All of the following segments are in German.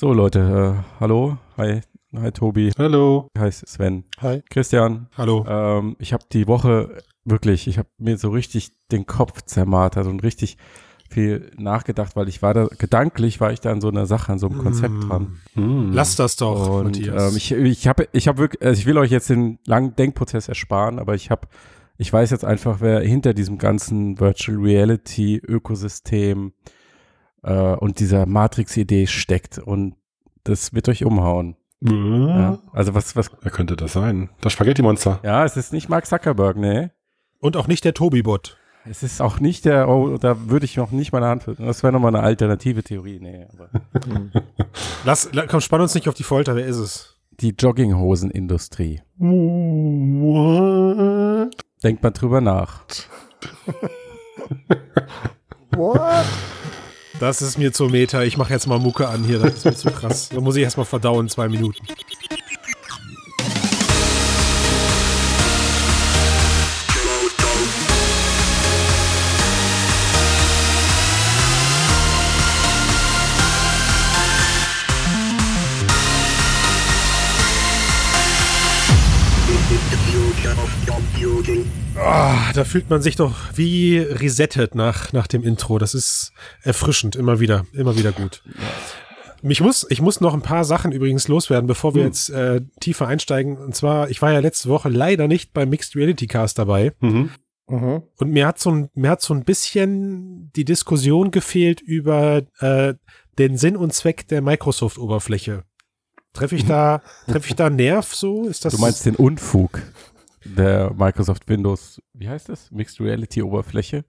So Leute, äh, hallo, hi, hi Tobi, Hallo. hi Sven, Hi. Christian. Hallo. Ähm, ich habe die Woche wirklich, ich habe mir so richtig den Kopf zermartert und richtig viel nachgedacht, weil ich war da, gedanklich war ich da an so einer Sache, an so einem Konzept Mm. dran. Hm. Lass das doch, und Matthias. ähm, ich, ich habe, ich habe wirklich, also ich will euch jetzt den langen Denkprozess ersparen, aber ich habe, ich weiß jetzt einfach, wer hinter diesem ganzen Virtual Reality Ökosystem äh, und dieser Matrix-Idee steckt und das wird euch umhauen. Ja. Ja. Also was, was, Wer könnte das sein? Das Spaghetti-Monster. ja, es ist nicht Mark Zuckerberg, ne? Und auch nicht der Tobi-Bot. Es ist auch nicht der, oh, da würde ich noch nicht meine Hand das wäre nochmal eine alternative Theorie, nee, aber Lass, la- komm, spann uns nicht auf die Folter. Wer ist es? die Jogginghosenindustrie. What? Denkt mal drüber nach. What? Das ist mir zu Meta. Ich mache jetzt mal Mucke an hier. Das ist mir zu krass. Da muss ich erstmal verdauen, zwei Minuten. Ah, da fühlt man sich doch wie resettet nach, nach dem Intro. Das ist erfrischend, immer wieder, immer wieder gut. Ich muss, ich muss noch ein paar Sachen übrigens loswerden, bevor wir jetzt äh, tiefer einsteigen. Und zwar, ich war ja letzte Woche leider nicht beim Mixed Reality Cast dabei. Mhm. Und mir hat so ein, mir hat so ein bisschen die Diskussion gefehlt über äh, den Sinn und Zweck der Microsoft-Oberfläche. Treffe ich da, treffe ich da Nerv so? Ist das? Du meinst den Unfug der Microsoft Windows, wie heißt das? Mixed Reality Oberfläche?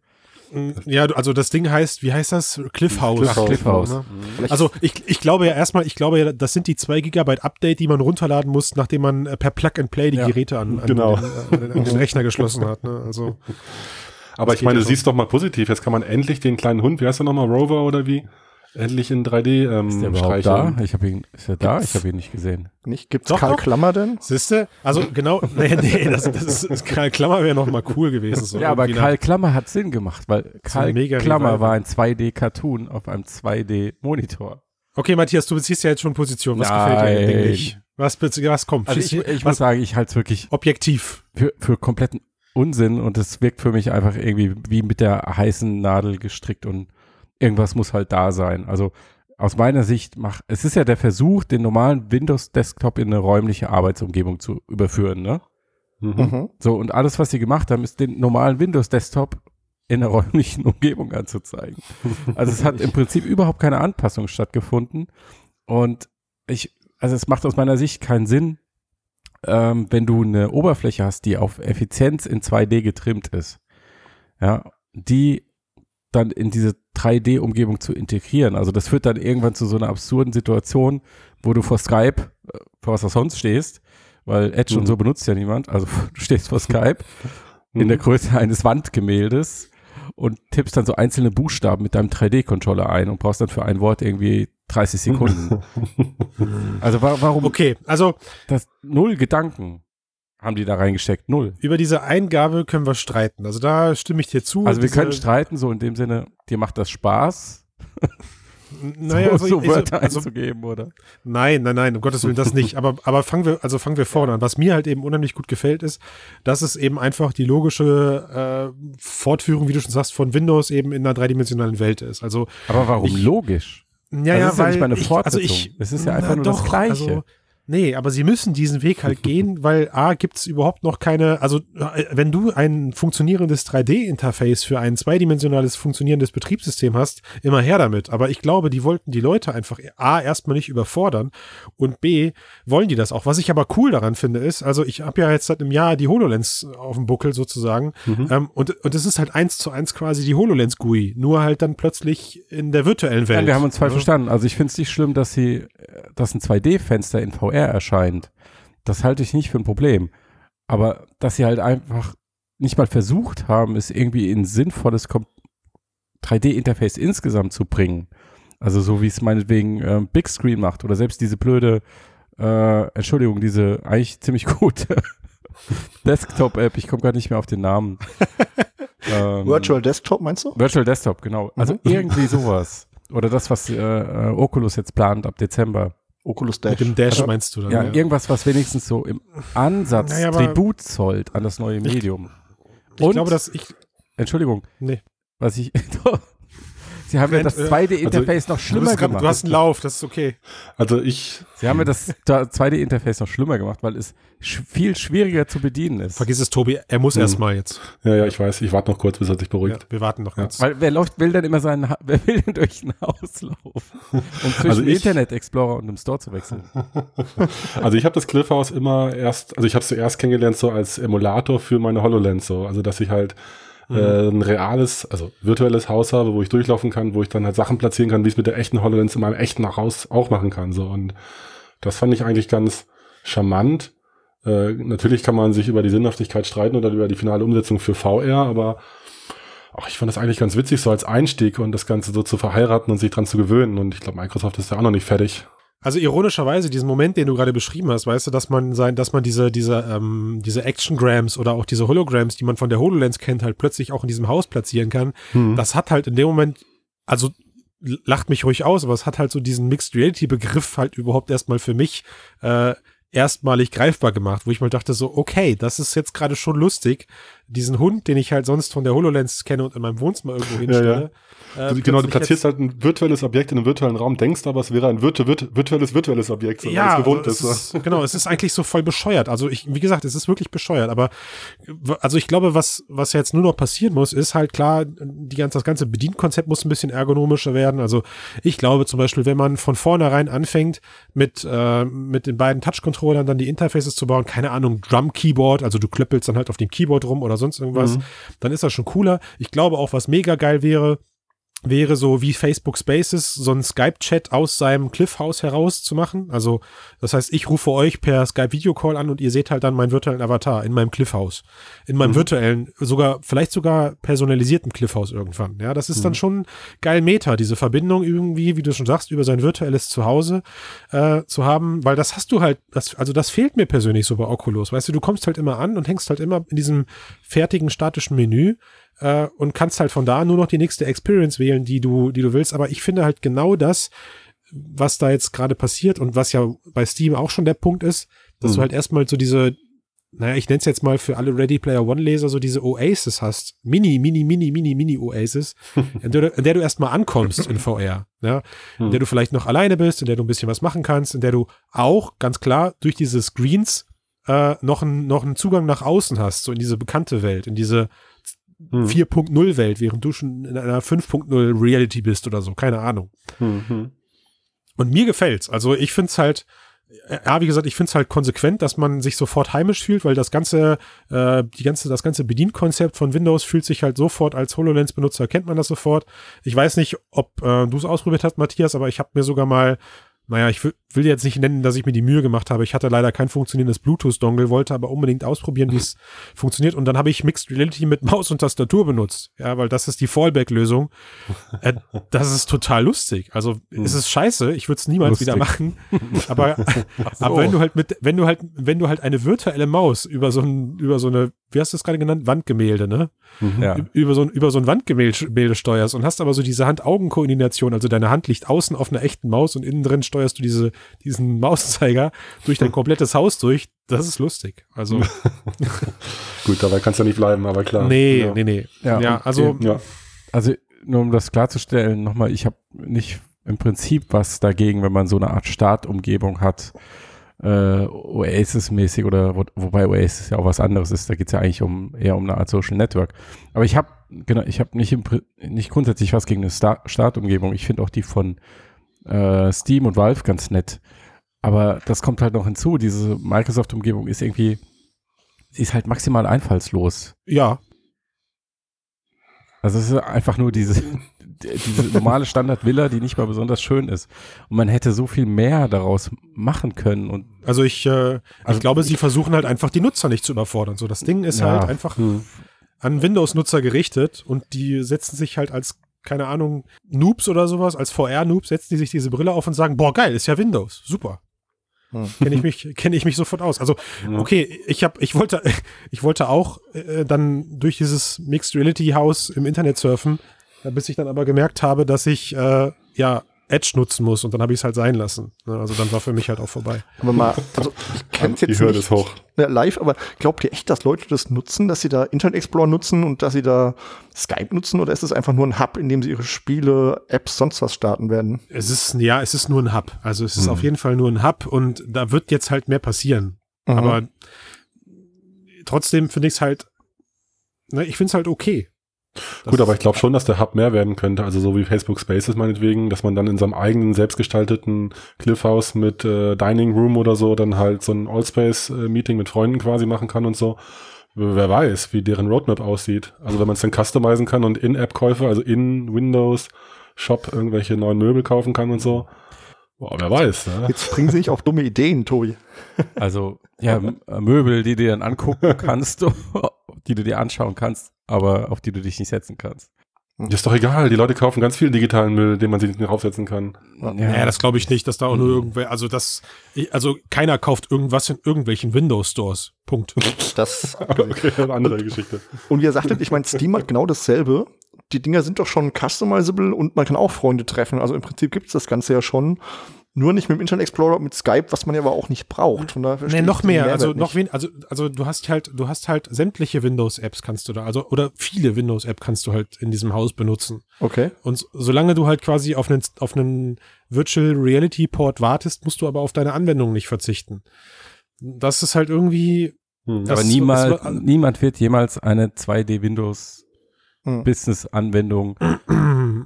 Mm, Ja, also das Ding heißt, wie heißt das? Cliffhouse. Cliffhouse. Cliffhouse. Ne? Also ich, ich glaube ja erstmal, ich glaube ja, das sind die 2 Gigabyte Update, die man runterladen muss, nachdem man äh, per Plug and Play die Ja. Geräte an, an, Genau. den, an den Rechner geschlossen hat. Ne? Also Aber ich meine, ja du siehst doch mal positiv. Jetzt kann man endlich den kleinen Hund, wie heißt er nochmal, Rover oder wie? Endlich in 3D ähm, Ist der überhaupt streicheln. da? Ich habe ihn, ist er da? Ich habe ihn nicht gesehen. Nicht? Gibt's Doch, Karl doch. Klammer denn? siehste, also genau, nee, nee, das, das ist, das Karl Klammer wäre noch mal cool gewesen. So ja, aber Karl Klammer hat Sinn gemacht, weil Karl mega Klammer war ein 2D-Cartoon auf einem 2D-Monitor. nach- Okay, Matthias, du beziehst ja jetzt schon Position. Was Nein. gefällt dir denn nicht? Was, was kommt? Also ich, ich was, muss sagen, ich halte es wirklich objektiv. für, für kompletten Unsinn und es wirkt für mich einfach irgendwie wie mit der heißen Nadel gestrickt und irgendwas muss halt da sein. Also aus meiner Sicht mach, es ist ja der Versuch, den normalen Windows-Desktop in eine räumliche Arbeitsumgebung zu überführen, ne? Mhm. Mhm. So, und alles, was sie gemacht haben, ist den normalen Windows-Desktop in einer räumlichen Umgebung anzuzeigen. Also es hat im Prinzip überhaupt keine Anpassung stattgefunden. Und ich, also es macht aus meiner Sicht keinen Sinn, ähm, wenn du eine Oberfläche hast, die auf Effizienz in 2D getrimmt ist, ja, die dann in diese 3D-Umgebung zu integrieren. Also das führt dann irgendwann zu so einer absurden Situation, wo du vor Skype, äh, vor was auch sonst stehst, weil Edge und Mhm. so benutzt ja niemand. Also du stehst vor Skype in Mhm. der Größe eines Wandgemäldes und tippst dann so einzelne Buchstaben mit deinem 3D-Controller ein und brauchst dann für ein Wort irgendwie 30 Sekunden. also wa warum Okay, also das null Gedanken haben die da reingesteckt? Null. über diese Eingabe können wir streiten. Also da stimme ich dir zu. Also wir können streiten, so in dem Sinne, dir macht das Spaß, naja, so, also, so Wörter also, einzugeben, oder? Nein, nein, nein, um Gottes Willen das nicht. Aber, aber fangen wir, also fangen wir vorne an. Was mir halt eben unheimlich gut gefällt, ist, dass es eben einfach die logische äh, Fortführung, wie du schon sagst, von Windows eben in einer dreidimensionalen Welt ist. Also Aber warum Ich- logisch? ja, Also ja, es ist ja nicht mal eine ich, also Fortsetzung. ich, Es ist ja einfach na nur das Gleiche. Also, nee, aber sie müssen diesen Weg halt gehen, weil A, gibt's überhaupt noch keine, also äh, wenn du ein funktionierendes 3D-Interface für ein zweidimensionales funktionierendes Betriebssystem hast, immer her damit. Aber ich glaube, die wollten die Leute einfach A, erstmal nicht überfordern und B, wollen die das auch. Was ich aber cool daran finde, ist, also ich habe ja jetzt seit einem Jahr die HoloLens auf dem Buckel sozusagen Mhm. ähm, und, und es ist halt eins zu eins quasi die HoloLens-GUI, nur halt dann plötzlich in der virtuellen Welt. Ja, wir haben uns falsch Ja. verstanden. Also ich finde es nicht schlimm, dass sie, äh, dass ein 2D-Fenster in VR erscheint. Das halte ich nicht für ein Problem. Aber dass sie halt einfach nicht mal versucht haben, es irgendwie in ein sinnvolles Kom 3D-Interface insgesamt zu bringen. Also so wie es meinetwegen ähm, Big Screen macht oder selbst diese blöde, äh, Entschuldigung, diese eigentlich ziemlich gute Desktop-App, ich komme gerade nicht mehr auf den Namen. ähm, Virtual Desktop meinst du? Virtual Desktop, genau. Also Mhm. irgendwie sowas. Oder das, was äh, äh, Oculus jetzt plant ab Dezember. Oculus Dash. Mit dem Dash Also, meinst du dann? Ja, irgendwas, was wenigstens so im Ansatz Naja, aber- Tribut zollt an das neue Medium. ich Und- glaube, dass ich. Entschuldigung, Nee. was ich. Sie haben ja das äh, 2D-Interface noch Du, schlimmer bist grad, gemacht. du hast einen Lauf, das ist okay. Also ich, Sie haben ja das da- 2D-Interface noch schlimmer gemacht, weil es sch viel schwieriger zu bedienen ist. Vergiss es, Tobi, er muss Hm. erstmal jetzt. ja, ja, ich weiß, ich warte noch kurz, bis er sich Ja, beruhigt. wir warten noch Ja. kurz. Weil wer läuft, will dann immer seinen, wer will denn durch ein Haus laufen, um zwischen Also ich- Internet Explorer und dem Store zu wechseln? Also ich habe das Cliffhouse immer erst, also ich habe es zuerst kennengelernt so als Emulator für meine HoloLens so, also dass ich halt äh, ein reales, also virtuelles Haus habe, wo ich durchlaufen kann, wo ich dann halt Sachen platzieren kann, wie ich es mit der echten HoloLens in meinem echten Haus auch machen kann so und das fand ich eigentlich ganz charmant. Äh, natürlich kann man sich über die Sinnhaftigkeit streiten oder über die finale Umsetzung für VR, aber ach, ich fand das eigentlich ganz witzig, so als Einstieg und das Ganze so zu verheiraten und sich dran zu gewöhnen. Und ich glaube, Microsoft ist ja auch noch nicht fertig. Also ironischerweise, diesen Moment, den du gerade beschrieben hast, weißt du, dass man sein, dass man diese, diese, ähm, diese Actiongrams oder auch diese Holograms, die man von der HoloLens kennt, halt plötzlich auch in diesem Haus platzieren kann. Hm. Das hat halt in dem Moment, also lacht mich ruhig aus, aber es hat halt so diesen Mixed Reality Begriff halt überhaupt erstmal für mich äh, erstmalig greifbar gemacht, wo ich mal dachte so, okay, das ist jetzt gerade schon lustig, diesen Hund, den ich halt sonst von der HoloLens kenne und in meinem Wohnzimmer irgendwo hinstelle. äh, Du, genau, du platzierst halt ein virtuelles Objekt in einem virtuellen Raum, denkst aber, es wäre ein virtu virt virtuelles, virtuelles Objekt, so, ja, es gewohnt also ist. ist, genau, es ist eigentlich so voll bescheuert. Also ich, wie gesagt, es ist wirklich bescheuert. Aber also ich glaube, was was jetzt nur noch passieren muss, ist halt klar, die ganze, das ganze Bedienkonzept muss ein bisschen ergonomischer werden. Also ich glaube zum Beispiel, wenn man von vornherein anfängt mit äh, mit den beiden Touch-Controllern dann die Interfaces zu bauen, keine Ahnung, Drum-Keyboard, also du klöppelst dann halt auf dem Keyboard rum oder sonst irgendwas, Mhm. dann ist das schon cooler. Ich glaube auch, was mega geil wäre, wäre so wie Facebook Spaces, so ein Skype-Chat aus seinem Cliffhouse heraus zu machen. Also, das heißt, ich rufe euch per Skype-Videocall an und ihr seht halt dann meinen virtuellen Avatar in meinem Cliffhouse. In meinem Mhm. virtuellen, sogar, vielleicht sogar personalisierten Cliffhouse irgendwann. Ja, das ist dann schon geil Meta, diese Verbindung irgendwie, wie du schon sagst, über sein virtuelles Zuhause äh, zu haben, weil das hast du halt, das, also das fehlt mir persönlich so bei Oculus. Weißt du, du kommst halt immer an und hängst halt immer in diesem fertigen statischen Menü äh, und kannst halt von da nur noch die nächste Experience wählen, die du, die du willst. Aber ich finde halt genau das, was da jetzt gerade passiert und was ja bei Steam auch schon der Punkt ist, dass Mhm. du halt erstmal so diese, naja, ich nenne es jetzt mal für alle Ready Player One Leser so diese Oasis hast. Mini, mini, mini, mini, mini Oasis, in der, du- in der du erstmal ankommst in VR. Ja, in Hm. der du vielleicht noch alleine bist, in der du ein bisschen was machen kannst, in der du auch ganz klar durch diese Screens äh, noch, einen noch einen Zugang nach außen hast, so in diese bekannte Welt, in diese Hm. 4.0 Welt, während du schon in einer 5.0 Reality bist oder so, keine Ahnung. Hm, hm. Und mir gefällt's. Also ich find's halt, ja, wie gesagt, ich find's halt konsequent, dass man sich sofort heimisch fühlt, weil das ganze, äh, die ganze, das ganze Bedienkonzept von Windows fühlt sich halt sofort als HoloLens-Benutzer, kennt man das sofort. Ich weiß nicht, ob äh, du es ausprobiert hast, Matthias, aber ich habe mir sogar mal naja, ich will, jetzt nicht nennen, dass ich mir die Mühe gemacht habe. Ich hatte leider kein funktionierendes Bluetooth-Dongle, wollte aber unbedingt ausprobieren, wie es funktioniert. Und dann habe ich Mixed Reality mit Maus und Tastatur benutzt. Ja, weil das ist die Fallback-Lösung. Äh, das ist total lustig. Also es ist scheiße. Ich würde es niemals Lustig. wieder machen. Aber, so. aber wenn du halt mit, wenn du halt, wenn du halt eine virtuelle Maus über so ein, über so eine, wie hast du es gerade genannt, Wandgemälde, ne? Ja. Ü- über so ein, über so ein Wandgemälde Gemälde steuerst und hast aber so diese Hand-Augen-Koordination, also deine Hand liegt außen auf einer echten Maus und innen drin steuerst du diese, diesen Mauszeiger durch dein komplettes Haus durch. Das ist lustig. Also, Gut, dabei kannst du nicht bleiben, aber klar. nee, ja. nee, nee. Ja, Ja, also, Ja. Also nur um das klarzustellen, nochmal, ich habe nicht im Prinzip was dagegen, wenn man so eine Art Startumgebung hat, äh, Oasis-mäßig oder wo, wobei Oasis ja auch was anderes ist, da geht es ja eigentlich um eher um eine Art Social Network. Aber ich habe genau, ich habe nicht, im nicht grundsätzlich was gegen eine Star Startumgebung. Ich finde auch die von äh, Steam und Valve ganz nett. Aber das kommt halt noch hinzu, diese Microsoft-Umgebung ist irgendwie, sie ist halt maximal einfallslos. ja, Also es ist einfach nur diese, diese normale Standard-Villa, die nicht mal besonders schön ist. Und man hätte so viel mehr daraus machen können. Und also ich, äh, ich Also glaube, sie versuchen halt einfach die Nutzer nicht zu überfordern. So, das Ding ist Ja. halt einfach Hm. an Windows-Nutzer gerichtet und die setzen sich halt als, keine Ahnung, Noobs oder sowas, als VR-Noobs setzen die sich diese Brille auf und sagen, boah, geil, ist ja Windows, super. Hm. Kenne ich mich, kenne ich mich sofort aus. Also, okay, ich habe, ich wollte, ich wollte auch äh, dann durch dieses Mixed Reality Haus im Internet surfen, bis ich dann aber gemerkt habe, dass ich äh, ja Edge nutzen muss und dann habe ich es halt sein lassen. Ne? Also dann war für mich halt auch vorbei. Aber mal, also ich kenne es jetzt nicht hoch. live, aber glaubt ihr echt, dass Leute das nutzen, dass sie da Internet Explorer nutzen und dass sie da Skype nutzen oder ist es einfach nur ein Hub, in dem sie ihre Spiele, Apps, sonst was starten werden? Es ist, ja, es ist nur ein Hub. Also es ist auf jeden Fall nur ein Hub und da wird jetzt halt mehr passieren. Mhm. Aber trotzdem finde ich es halt, ne, ich finde es halt okay. Das Gut, aber ich glaube schon, dass der Hub mehr werden könnte. Also so wie Facebook Spaces meinetwegen, dass man dann in seinem eigenen selbstgestalteten Cliffhouse mit äh, Dining Room oder so dann halt so ein Allspace-Meeting mit Freunden quasi machen kann und so. Wer weiß, wie deren Roadmap aussieht. Also wenn man es dann customizen kann und In-App-Käufe, also in Windows Shop irgendwelche neuen Möbel kaufen kann und so. Boah, wer weiß. Ne? Jetzt bringen sie nicht auf dumme Ideen, Tobi. Also, ja, äh, Möbel, die du dir dann angucken kannst, die du dir anschauen kannst, aber auf die du dich nicht setzen kannst. Ist doch egal, die Leute kaufen ganz viel digitalen Müll, den man sich nicht draufsetzen kann. Ja, das glaube ich nicht, dass da auch nur irgendwer, also das, ich- also keiner kauft irgendwas in irgendwelchen Windows Stores. Punkt. Das Okay, eine andere Geschichte. Und wie ihr sagtet, ich meine, Steam hat genau dasselbe. Die Dinger sind doch schon customizable und man kann auch Freunde treffen. Also im Prinzip gibt es das Ganze ja schon. Nur nicht mit dem Internet Explorer, mit Skype, was man ja aber auch nicht braucht. Von Nee, verstehe ich noch mehr, Mehrwert also noch wen, also also du hast halt du hast halt sämtliche Windows Apps kannst du da, also oder viele Windows App kannst du halt in diesem Haus benutzen. Okay. Und solange du halt quasi auf einen auf einen Virtual Reality Port wartest, musst du aber auf deine Anwendung nicht verzichten. Das ist halt irgendwie Hm. Aber niemals, niemand wird jemals eine 2D Windows Hm. Business-Anwendung in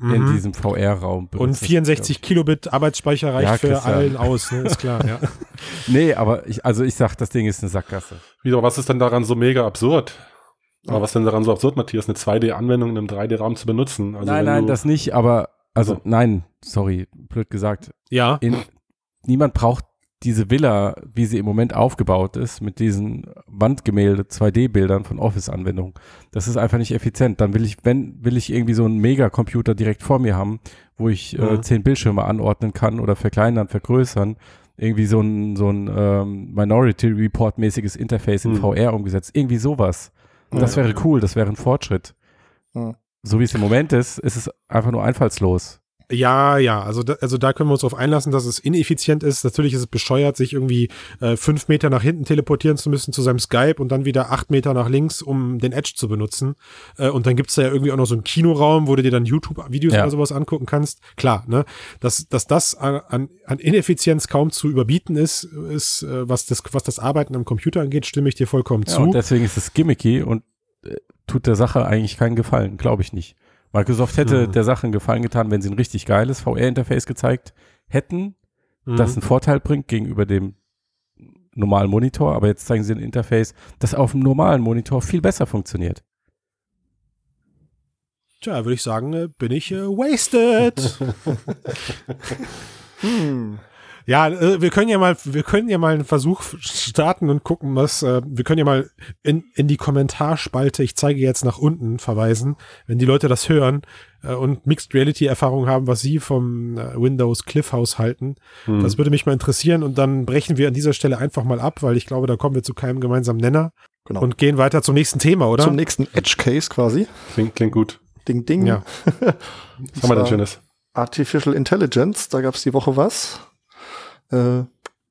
Mhm. diesem VR-Raum und 64 Kilobit Arbeitsspeicher reicht Ja, für Christian. allen aus, ne? ist klar, ja. Nee, aber ich, also ich sag, das Ding ist eine Sackgasse. Wieso, was ist denn daran so mega absurd? Aber was ist denn daran so absurd, Matthias, eine 2D-Anwendung in einem 3D-Raum zu benutzen? Also nein, nein, das nicht, aber, also Also. nein, sorry, blöd gesagt. Ja, In, niemand braucht diese Villa, wie sie im Moment aufgebaut ist, mit diesen Wandgemälde, 2D-Bildern von Office-Anwendungen. Das ist einfach nicht effizient. Dann will ich, wenn, will ich irgendwie so einen Megacomputer direkt vor mir haben, wo ich äh, Mhm. zehn Bildschirme anordnen kann oder verkleinern, vergrößern. Irgendwie so ein, so ein ähm, Minority Report-mäßiges Interface in Mhm. VR umgesetzt. Irgendwie sowas. Das Ja. wäre cool, das wäre ein Fortschritt. Mhm. So wie es im Moment ist, ist es einfach nur einfallslos. Ja, ja, also da, also da können wir uns darauf einlassen, dass es ineffizient ist. Natürlich ist es bescheuert, sich irgendwie äh, fünf Meter nach hinten teleportieren zu müssen zu seinem Skype und dann wieder acht Meter nach links, um den Edge zu benutzen. Äh, und dann gibt's da ja irgendwie auch noch so einen Kinoraum, wo du dir dann YouTube-Videos Ja. oder sowas angucken kannst. Klar, ne? Dass, dass das an, an Ineffizienz kaum zu überbieten ist, ist äh, was, das, was das Arbeiten am Computer angeht, stimme ich dir vollkommen Ja, zu. und deswegen ist es gimmicky und äh, tut der Sache eigentlich keinen Gefallen, glaube ich nicht. Microsoft hätte Mhm. der Sache einen Gefallen getan, wenn sie ein richtig geiles VR-Interface gezeigt hätten, Mhm. das einen Vorteil bringt gegenüber dem normalen Monitor, aber jetzt zeigen sie ein Interface, das auf dem normalen Monitor viel besser funktioniert. Tja, würde ich sagen, äh, bin ich äh, wasted. Hm. Ja, äh, wir können ja mal, wir können ja mal einen Versuch starten und gucken, was, äh, wir können ja mal in, in die Kommentarspalte, ich zeige jetzt nach unten, verweisen, wenn die Leute das hören äh, und Mixed Reality Erfahrung haben, was sie vom Windows Cliffhouse halten. Hm. Das würde mich mal interessieren und dann brechen wir an dieser Stelle einfach mal ab, weil ich glaube, da kommen wir zu keinem gemeinsamen Nenner Genau. und gehen weiter zum nächsten Thema, oder? Zum nächsten Edge Case quasi. klingt, klingt gut. Ding, ding. Ja. Was haben wir denn Schönes? Artificial Intelligence, da gab es die Woche was. Äh,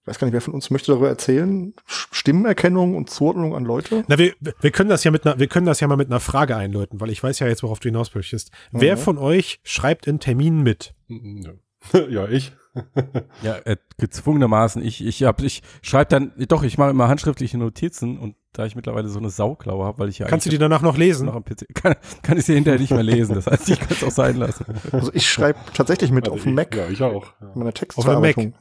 weiß gar nicht, wer von uns möchte darüber erzählen. Stimmenerkennung und Zuordnung an Leute. Na, wir, wir können das ja mit einer, wir können das ja mal mit einer Frage einläuten, weil ich weiß ja jetzt, worauf du hinaus möchtest. Wer Mhm. von euch schreibt in Terminen mit? Ja, ich. Ja, äh, gezwungenermaßen. Ich, ich, hab, ich schreibe dann, doch, ich mache immer handschriftliche Notizen und da ich mittlerweile so eine Sauklaue habe, weil ich ja Kannst du die danach noch lesen? noch am PC, kann, kann ich sie hinterher nicht mehr lesen. Das heißt, ich kann es auch sein lassen. Also ich schreibe tatsächlich mit Also auf dem ich, Mac. Ja, ich auch. Ja. Meine Auf dem Textverarbeitung.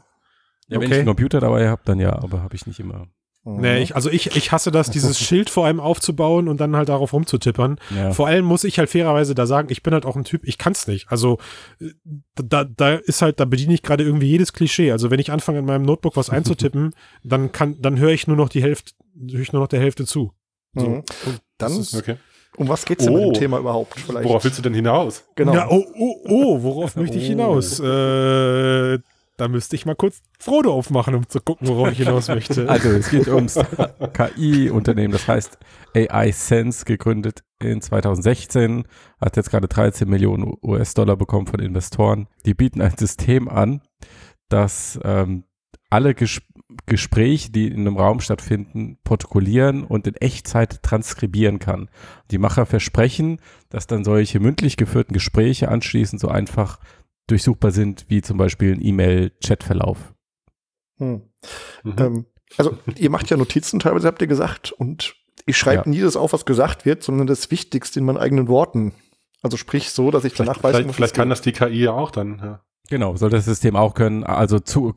Ja, wenn Okay. ich einen Computer dabei habe, dann ja, aber habe ich nicht immer. Mhm. Nee, ich, also ich, ich hasse das, dieses Schild vor einem aufzubauen und dann halt darauf rumzutippern. Ja. Vor allem muss ich halt fairerweise da sagen, ich bin halt auch ein Typ, ich kann's nicht. Also äh, da, da ist halt, da bediene ich gerade irgendwie jedes Klischee. Also wenn ich anfange in meinem Notebook was einzutippen, dann kann, dann höre ich nur noch die Hälfte, höre ich nur noch der Hälfte zu. So. Mhm. Und Dann, ist- Okay. um was geht's denn mit Oh. dem Thema überhaupt? Vielleicht. Worauf willst du denn hinaus? genau. Ja, oh, oh, oh, worauf möchte ich Oh. hinaus? Äh, Da müsste ich mal kurz Frodo aufmachen, um zu gucken, worauf ich hinaus möchte. Also es geht ums KI-Unternehmen, das heißt AI Sense, gegründet in 2016, hat jetzt gerade 13 Millionen US-Dollar bekommen von Investoren. Die bieten ein System an, das ähm, alle Ges Gespräche, die in einem Raum stattfinden, protokollieren und in Echtzeit transkribieren kann. Die Macher versprechen, dass dann solche mündlich geführten Gespräche anschließend so einfach durchsuchbar sind, wie zum Beispiel ein E-Mail-Chatverlauf. Hm. Mhm. Ähm, also ihr macht ja Notizen teilweise, habt ihr gesagt, und ich schreibe ja. nie das auf, was gesagt wird, sondern das Wichtigste in meinen eigenen Worten. Also sprich so, dass ich vielleicht, danach weiß, vielleicht, vielleicht kann das die KI ja auch dann. Ja. Genau, soll das System auch können, also zu,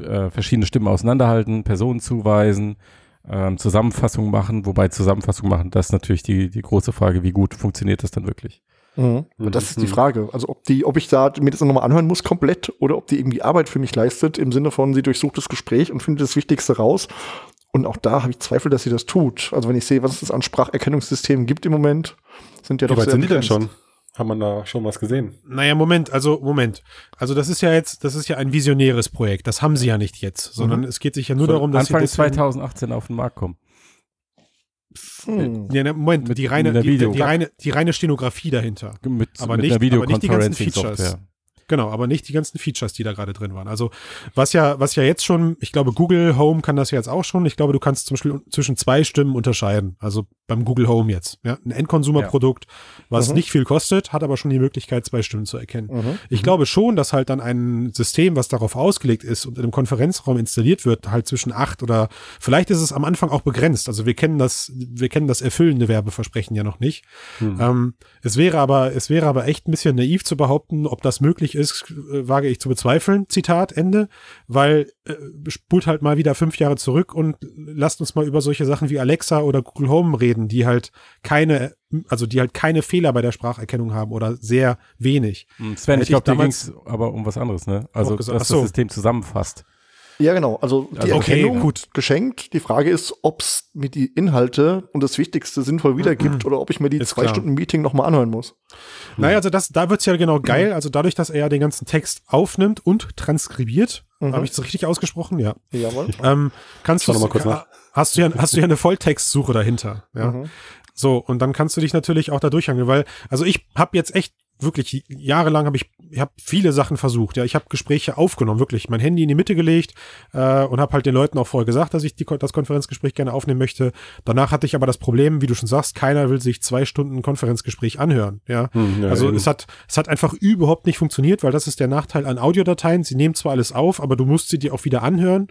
äh, verschiedene Stimmen auseinanderhalten, Personen zuweisen, ähm, Zusammenfassungen machen, wobei Zusammenfassungen machen, das ist natürlich die, die große Frage, wie gut funktioniert das dann wirklich? Mhm. Das ist die mhm. Frage. Also ob die, ob ich da mir das nochmal anhören muss komplett oder ob die irgendwie Arbeit für mich leistet, im Sinne von, sie durchsucht das Gespräch und findet das Wichtigste raus. Und auch da habe ich Zweifel, dass sie das tut. Also wenn ich sehe, was es an Spracherkennungssystemen gibt im Moment, sind ja doch Wie weit sind die denn schon? Haben man da schon was gesehen? Naja, Moment, also Moment. Also das ist ja jetzt, das ist ja ein visionäres Projekt. Das haben sie ja nicht jetzt, sondern mhm. es geht sich ja nur so darum, dass Anfang sie 2018 auf den Markt kommen. Hm. Ja, Moment, die reine, die, die, reine, die reine Stenografie dahinter. Mit, aber, mit nicht, aber nicht die ganzen Features. Software. Genau, aber nicht die ganzen Features, die da gerade drin waren. Also was ja, was ja jetzt schon, ich glaube, Google Home kann das ja jetzt auch schon. Ich glaube, du kannst zum Beispiel zwischen zwei Stimmen unterscheiden. Also beim Google Home jetzt. Ja, ein Endkonsumerprodukt, ja. was mhm. nicht viel kostet, hat aber schon die Möglichkeit, zwei Stimmen zu erkennen. Mhm. Ich mhm. glaube schon, dass halt dann ein System, was darauf ausgelegt ist und in einem Konferenzraum installiert wird, halt zwischen acht oder vielleicht ist es am Anfang auch begrenzt. Also wir kennen das, wir kennen das erfüllende Werbeversprechen ja noch nicht. Mhm. Ähm, es wäre aber, es wäre aber echt ein bisschen naiv zu behaupten, ob das möglich ist, äh, wage ich zu bezweifeln. Zitat Ende, weil äh, spult halt mal wieder fünf Jahre zurück und lasst uns mal über solche Sachen wie Alexa oder Google Home reden die halt keine, also die halt keine Fehler bei der Spracherkennung haben oder sehr wenig. Hm, Sven, ich glaube, da ging es aber um was anderes, ne? Also, dass das System zusammenfasst. Ja, genau. Also die also, okay, Erkennung gut. geschenkt. Die Frage ist, ob es mir die Inhalte und das Wichtigste sinnvoll wiedergibt oder ob ich mir die ist zwei klar. Stunden Meeting nochmal anhören muss. Naja, also das, da wird's ja genau geil. Also dadurch, dass er ja den ganzen Text aufnimmt und transkribiert, mhm. habe ich das richtig ausgesprochen? Ja. Jawohl. Ähm, kannst du noch mal kurz nach hast du ja, hast du ja eine Volltextsuche dahinter. Ja. Mhm. So, und dann kannst du dich natürlich auch da durchhangeln, weil, also ich habe jetzt echt wirklich jahrelang habe ich, ich habe viele Sachen versucht. Ja, ich habe Gespräche aufgenommen, wirklich mein Handy in die Mitte gelegt äh, und habe halt den Leuten auch vorher gesagt, dass ich die, das Konferenzgespräch gerne aufnehmen möchte. Danach hatte ich aber das Problem, wie du schon sagst, keiner will sich zwei Stunden Konferenzgespräch anhören. Ja, hm, ja also ja. es hat es hat einfach überhaupt nicht funktioniert, weil das ist der Nachteil an Audiodateien. Sie nehmen zwar alles auf, aber du musst sie dir auch wieder anhören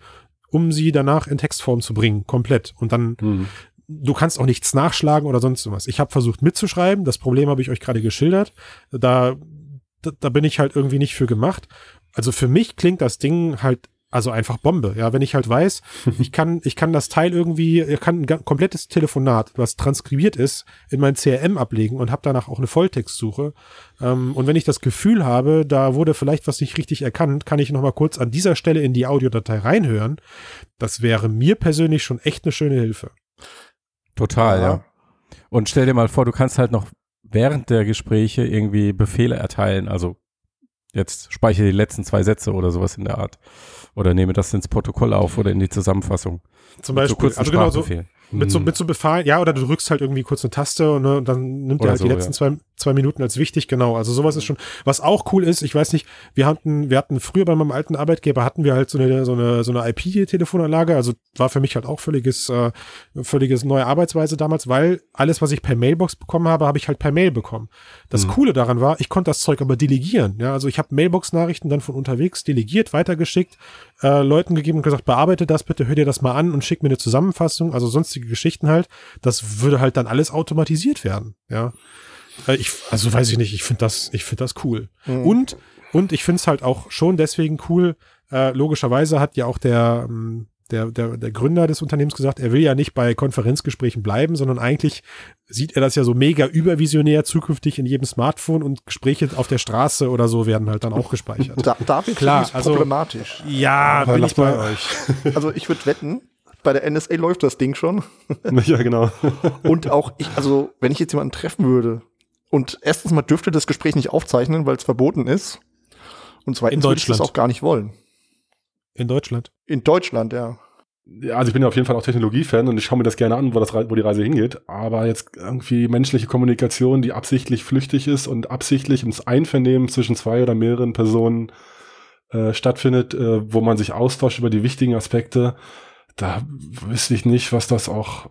um sie danach in Textform zu bringen, komplett. Und dann, mhm. Du kannst auch nichts nachschlagen oder sonst was. Ich habe versucht mitzuschreiben, das Problem habe ich euch gerade geschildert. Da, da, da bin ich halt irgendwie nicht für gemacht. Also für mich klingt das Ding halt also einfach Bombe. Ja, wenn ich halt weiß, ich kann, ich kann das Teil irgendwie, ich kann ein komplettes Telefonat, was transkribiert ist, in mein CRM ablegen und habe danach auch eine Volltextsuche. Ähm, und wenn ich das Gefühl habe, da wurde vielleicht was nicht richtig erkannt, kann ich noch mal kurz an dieser Stelle in die Audiodatei reinhören. Das wäre mir persönlich schon echt eine schöne Hilfe. Total, ja. ja. Und stell dir mal vor, du kannst halt noch während der Gespräche irgendwie Befehle erteilen, also Jetzt speichere die letzten zwei Sätze oder sowas in der Art. Oder nehme das ins Protokoll auf oder in die Zusammenfassung. Zum Beispiel, so also genau so, mit so, mit so Befehl, ja, oder du drückst halt irgendwie kurz eine Taste und, ne, und dann nimmt er halt so, die letzten ja. zwei, zwei Minuten als wichtig, genau. Also sowas ist schon, was auch cool ist, ich weiß nicht, wir hatten, wir hatten früher bei meinem alten Arbeitgeber hatten wir halt so eine, so eine, so eine IP-Telefonanlage, also war für mich halt auch völliges, äh, völliges neue Arbeitsweise damals, weil alles, was ich per Mailbox bekommen habe, habe ich halt per Mail bekommen. Das mhm. Coole daran war, ich konnte das Zeug aber delegieren, ja, also ich habe Mailbox-Nachrichten dann von unterwegs delegiert, weitergeschickt, äh, Leuten gegeben und gesagt, bearbeite das bitte, hör dir das mal an und schick mir eine Zusammenfassung, also sonstige Geschichten halt. Das würde halt dann alles automatisiert werden, ja. Äh, ich, also weiß ich nicht, ich finde das, ich finde das cool. Mhm. Und, und ich finde es halt auch schon deswegen cool, äh, logischerweise hat ja auch der, ähm, der, der, der Gründer des Unternehmens gesagt, er will ja nicht bei Konferenzgesprächen bleiben, sondern eigentlich sieht er das ja so mega übervisionär zukünftig in jedem Smartphone und Gespräche auf der Straße oder so werden halt dann auch gespeichert. Da, da Klar, also, problematisch. Ja, bin ich bei euch. Also ich würde wetten, bei der NSA läuft das Ding schon. ja, genau. und auch ich, also wenn ich jetzt jemanden treffen würde und erstens mal dürfte das Gespräch nicht aufzeichnen, weil es verboten ist. Und zweitens In würde ich das Deutschland. auch gar nicht wollen. In Deutschland. In Deutschland, ja. Ja, also ich bin ja auf jeden Fall auch Technologiefan und ich schaue mir das gerne an, wo, das, wo die Reise hingeht. Aber jetzt irgendwie menschliche Kommunikation, die absichtlich flüchtig ist und absichtlich ins Einvernehmen zwischen zwei oder mehreren Personen äh, stattfindet, äh, wo man sich austauscht über die wichtigen Aspekte, da wüsste ich nicht, was das auch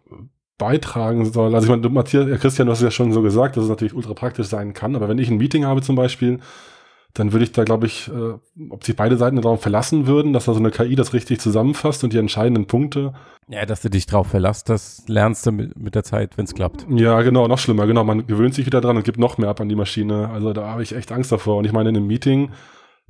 beitragen soll. Also ich meine, du, Matthias, ja, Christian, du hast es ja schon so gesagt, dass es natürlich ultra praktisch sein kann, aber wenn ich ein Meeting habe zum Beispiel, dann würde ich da, glaube ich, äh, ob sich beide Seiten darauf verlassen würden, dass da so eine KI das richtig zusammenfasst und die entscheidenden Punkte. Ja, dass du dich drauf verlässt, das lernst du mit, mit der Zeit, wenn es klappt. Ja, genau, noch schlimmer, genau. Man gewöhnt sich wieder dran und gibt noch mehr ab an die Maschine. Also da habe ich echt Angst davor. Und ich meine, in einem Meeting,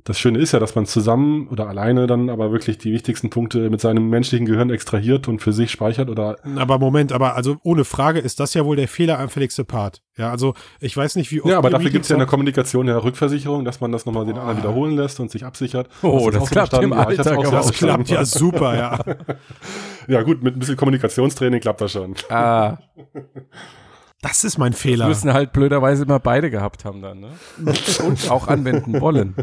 das Schöne ist ja, dass man zusammen oder alleine dann aber wirklich die wichtigsten Punkte mit seinem menschlichen Gehirn extrahiert und für sich speichert oder Aber Moment, aber also ohne Frage ist das ja wohl der fehleranfälligste Part. Ja, also ich weiß nicht, wie oft ja, aber dafür gibt es ja in der. Kommunikation ja Rückversicherung, dass man das nochmal den anderen wiederholen lässt und sich absichert. Oh, das so klappt im Ja, Alltag auch Das klappt ja super, ja. Ja gut, mit ein bisschen Kommunikationstraining klappt das schon. Ah, Das ist mein das Fehler. müssen halt blöderweise immer beide gehabt haben dann, ne? Und auch anwenden wollen.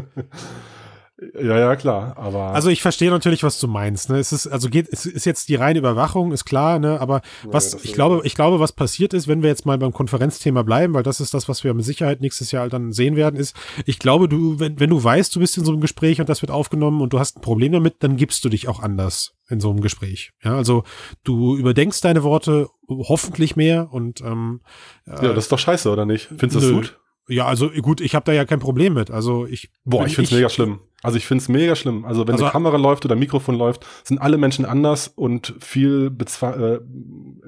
Ja, ja, klar. Aber Also ich verstehe natürlich, was du meinst. Ne? Es ist also geht, es ist jetzt die reine Überwachung, ist klar. Ne? Aber was das ich glaube, ich glaube, was passiert ist, wenn wir jetzt mal beim Konferenzthema bleiben, weil das ist das, was wir mit Sicherheit nächstes Jahr dann sehen werden, ist, ich glaube, du, wenn, wenn du weißt, du bist in so einem Gespräch und das wird aufgenommen und du hast ein Problem damit, dann gibst du dich auch anders in so einem Gespräch. Ja, also du überdenkst deine Worte hoffentlich mehr und ähm, ja, das ist doch scheiße, oder nicht? Findest du das gut? Ja, also gut, ich habe da ja kein Problem mit. Also ich Boah, ich find's mega schlimm. Also ich find's mega schlimm. Also wenn Also- eine Kamera läuft oder ein Mikrofon läuft, sind alle Menschen anders und viel bezwa äh,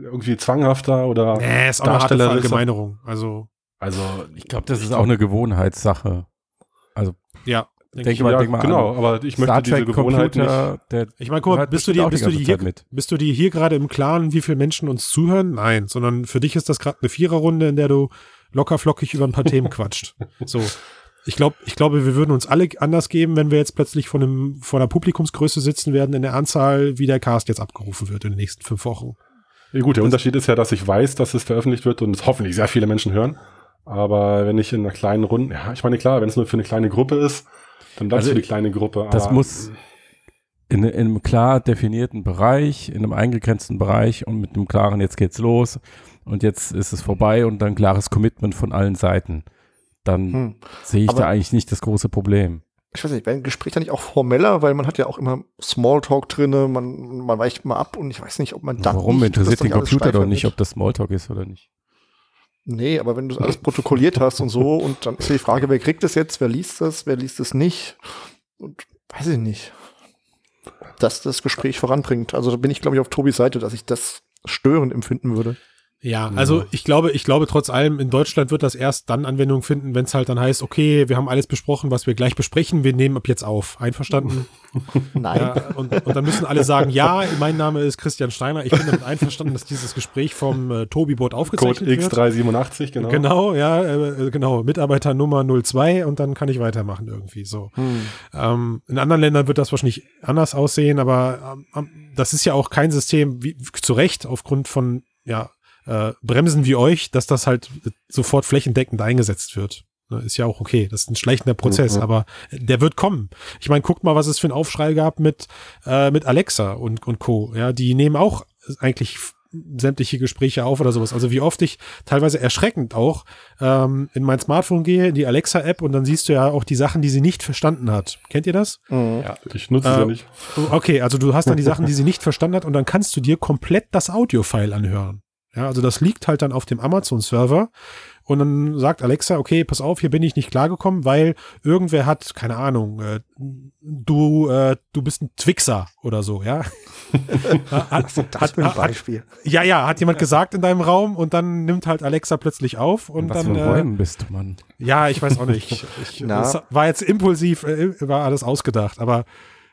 irgendwie zwanghafter oder Nee, ist auch eine Darsteller Verallgemeinerung. Also also Ich glaube, das ist auch eine Gewohnheitssache. ja, denk Denke ich. mal, ja, denk mal genau, an. aber ich möchte diese Gewohnheit nicht. Computer, der Ich meine, guck mal, bist du dir, auch die bist du ganze dir hier, Zeit mit. bist du dir hier gerade im Klaren, wie viele Menschen uns zuhören? Nein, sondern für dich ist das gerade eine Viererrunde, in der du locker flockig über ein paar Themen quatscht. So. Ich glaube, ich glaube, wir würden uns alle anders geben, wenn wir jetzt plötzlich von einem, vor einer Publikumsgröße sitzen werden, in der Anzahl, wie der Cast jetzt abgerufen wird in den nächsten fünf Wochen. Ja, gut, der Unterschied ist ja, dass ich weiß, dass es veröffentlicht wird und es hoffentlich sehr viele Menschen hören. Aber wenn ich in einer kleinen Runde, ja, ich meine, klar, wenn es nur für eine kleine Gruppe ist, dann bleibt es Also, für die kleine Gruppe. das aber- muss in, in einem klar definierten Bereich, in einem eingegrenzten Bereich und mit einem klaren, jetzt geht's los und jetzt ist es vorbei und dann klares Commitment von allen Seiten. Dann Hm. sehe ich Aber- da eigentlich nicht das große Problem. Ich weiß nicht, wäre ein Gespräch da nicht auch formeller, weil man hat ja auch immer Smalltalk drinne, man, man weicht mal ab und ich weiß nicht, ob man dann Warum nicht, interessiert den dann Computer doch nicht, ob das Smalltalk ist oder nicht? Nee, aber wenn du das alles protokolliert hast und so und dann ist die Frage, wer kriegt das jetzt, wer liest das, wer liest es nicht und weiß ich nicht, dass das Gespräch voranbringt. Also da bin ich, glaube ich, auf Tobis Seite, dass ich das störend empfinden würde. Ja, also ich glaube, ich glaube trotz allem, in Deutschland wird das erst dann Anwendung finden, wenn es halt dann heißt, okay, wir haben alles besprochen, was wir gleich besprechen, wir nehmen ab jetzt auf. Einverstanden? Nein. Ja, und, und dann müssen alle sagen, ja, mein Name ist Christian Steiner, ich bin damit einverstanden, dass dieses Gespräch vom äh, Tobi-Bot Code aufgezeichnet wird. X387, genau. Genau, ja, äh, genau, Mitarbeiter Nummer 02 und dann kann ich weitermachen irgendwie so. Hm. Ähm, in anderen Ländern wird das wahrscheinlich anders aussehen, aber ähm, ähm, das ist ja auch kein System, wie, zu Recht, aufgrund von ja, äh, Bremsen wie euch, dass das halt sofort flächendeckend eingesetzt wird. Ne, Ist ja auch okay, das ist ein schleichender Prozess, Mhm. aber der wird kommen. Ich meine, guckt mal, was es für einen Aufschrei gab mit, äh, mit Alexa und, und Co. Ja, die nehmen auch eigentlich sämtliche Gespräche auf oder sowas. Also wie oft ich teilweise erschreckend auch ähm, in mein Smartphone gehe, in die Alexa-App und dann siehst du ja auch die Sachen, die sie nicht verstanden hat. Kennt ihr das? Mhm. Ich nutze Äh, ja nicht. Okay, also du hast dann die Sachen, die sie nicht verstanden hat und dann kannst du dir komplett das Audio-File anhören. Ja, also das liegt halt dann auf dem Amazon-Server und dann sagt Alexa, okay, pass auf, hier bin ich nicht klargekommen, weil irgendwer hat, keine Ahnung, äh, du, äh, du bist ein Twixer oder so, ja. hat, Das für ein Beispiel. ja, ja, hat jemand gesagt in deinem Raum und dann nimmt halt Alexa plötzlich auf und Was dann. für Äh, Räumen bist du, Mann? ja, ich weiß auch nicht. Ich, war jetzt impulsiv, äh, war alles ausgedacht, aber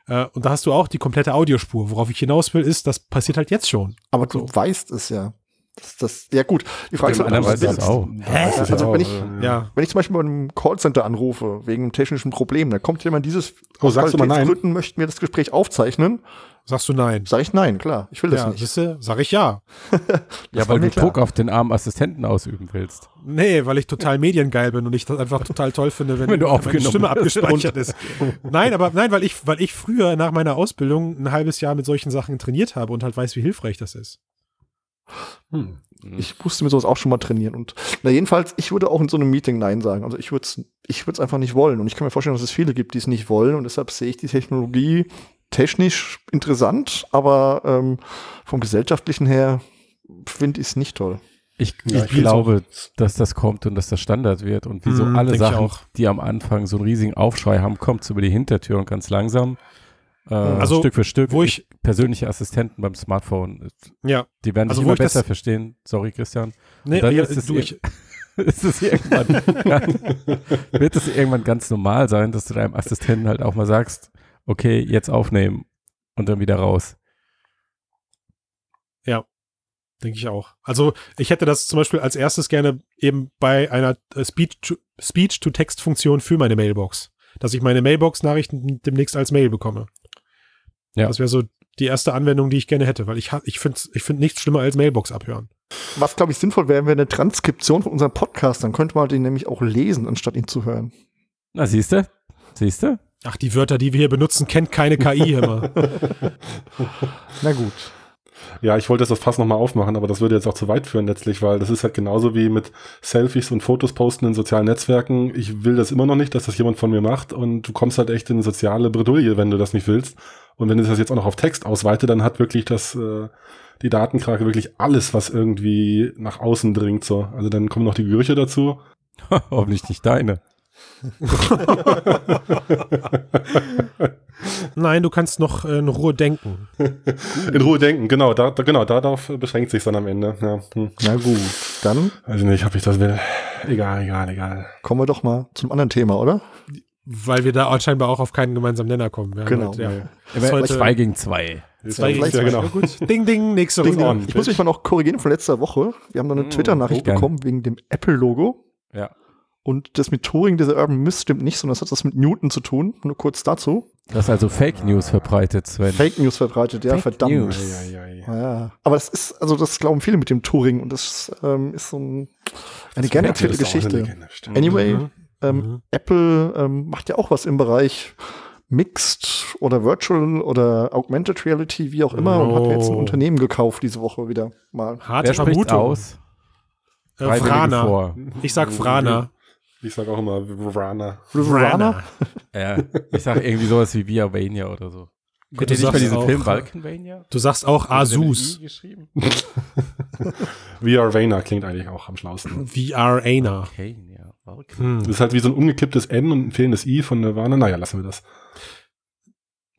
äh, und da hast du auch die komplette Audiospur. Worauf ich hinaus will, ist, das passiert halt jetzt schon. Aber du weißt es ja. Das, das, ja gut, die Frage ist, halt, weiß das auch. Das Also wenn ich- äh, Ja. Wenn ich zum Beispiel bei einem Callcenter anrufe, wegen einem technischen Problem, dann kommt jemand dieses Oh, sagst du mal nein? Qualitätsgründen möchten wir das Gespräch aufzeichnen, Sagst du nein? sage ich nein, klar, ich will das Ja, nicht. siehst du, sag ich ja. Ja, weil du klar. Druck auf den armen Assistenten ausüben willst. Nee, weil ich total mediengeil bin und ich das einfach total toll finde, wenn, Wenn du meine aufgenommen Stimme abgespeichert ist. Nein, aber nein, weil ich, weil ich früher nach meiner Ausbildung ein halbes Jahr mit solchen Sachen trainiert habe und halt weiß, wie hilfreich das ist. Hm. Ich musste mir sowas auch schon mal trainieren. Und na jedenfalls, ich würde auch in so einem Meeting Nein sagen. Also ich würde es ich würd's einfach nicht wollen. Und ich kann mir vorstellen, dass es viele gibt, die es nicht wollen. Und deshalb sehe ich die Technologie technisch interessant, aber ähm, vom gesellschaftlichen her finde ich es nicht toll. Ich, Ja, ich ich glaube, dass das kommt und dass das Standard wird. Und wie so Mhm, alle Sachen, auch. die am Anfang so einen riesigen Aufschrei haben, kommt über die Hintertür und ganz langsam. Äh, Also, Stück für Stück. Wo ich, persönliche Assistenten beim Smartphone, ja, die werden sich Also, wo immer besser verstehen. Sorry, Christian. nee, ja, ist es du, ich, ist es irgendwann, wird es irgendwann ganz normal sein, dass du deinem Assistenten halt auch mal sagst, okay, jetzt aufnehmen und dann wieder raus. denke ich auch. Also ich hätte das zum Beispiel als erstes gerne eben bei einer äh, Speech- Speech-to-Text-Funktion für meine Mailbox. Dass ich meine Mailbox-Nachrichten demnächst als Mail bekomme. Ja. Das wäre so die erste Anwendung, die ich gerne hätte, weil ich, ich finde ich find nichts schlimmer als Mailbox abhören. Was, glaube ich, sinnvoll wäre, wäre eine Transkription von unserem Podcast. Dann könnte man den nämlich auch lesen, anstatt ihn zu hören. Na, siehst du? Siehst du? Ach, die Wörter, die wir hier benutzen, kennt keine KI immer. Na gut. Ja, ich wollte das Fass nochmal aufmachen, aber das würde jetzt auch zu weit führen letztlich, weil das ist halt genauso wie mit Selfies und Fotos posten in sozialen Netzwerken. Ich will das immer noch nicht, dass das jemand von mir macht und du kommst halt echt in eine soziale Bredouille, wenn du das nicht willst. Und wenn ich das jetzt auch noch auf Text ausweite, dann hat wirklich das, äh, die Datenkrake wirklich alles, was irgendwie nach außen dringt, so. Also dann kommen noch die Gerüche dazu. Hoffentlich nicht deine. Nein, du kannst noch äh, in Ruhe denken. In Ruhe denken, genau, da, da, genau, darauf beschränkt sich dann am Ende. Ja, hm. Na gut. Dann Also nicht, ob ich das will. Egal, egal, egal. kommen wir doch mal zum anderen Thema, oder? Weil wir da scheinbar auch auf keinen gemeinsamen Nenner kommen. Wir Genau. Heute, ja. Heute- zwei gegen zwei. Zwei gegen zwei. genau. Ja, gut. Ding, ding, nächste Ding, Runde. Ich muss mich mal noch korrigieren von letzter Woche. Wir haben da eine Mm, Twitter-Nachricht bekommen wegen dem Apple-Logo. Ja. Und das mit Turing, dieser Urban Myth stimmt nicht, sondern das hat was mit Newton zu tun. Nur kurz dazu. Du hast also Fake News verbreitet, Sven. Fake News verbreitet, ja, Fake verdammt. News. Ja, ja, ja. Aber das ist, also das glauben viele mit dem Turing und das ähm, ist so ein, eine gerne erzählte Das ist Geschichte. Legende, stimmt. Anyway, Mhm. ähm, Mhm. Apple ähm, macht ja auch was im Bereich Mixed oder Virtual oder Augmented Reality, wie auch immer, und hat jetzt ein Oh. Unternehmen gekauft diese Woche wieder mal. Harte Wer spricht Vermutung. aus? Äh, vor. Ich sag Vrana. Ich sag auch immer Vrana. Riverana? Ja, ich sage irgendwie sowas wie Via Vania oder so. Gut, Kennt ihr du nicht mal sagst diesen auch, Film Balkanvania? Du sagst auch Asus. VR Vana klingt eigentlich auch am schlausten. VR Ana. Okay, ja. Balkan. Hm. Das ist halt wie so ein umgekipptes N und ein fehlendes I von Nirvana. Naja, lassen wir das.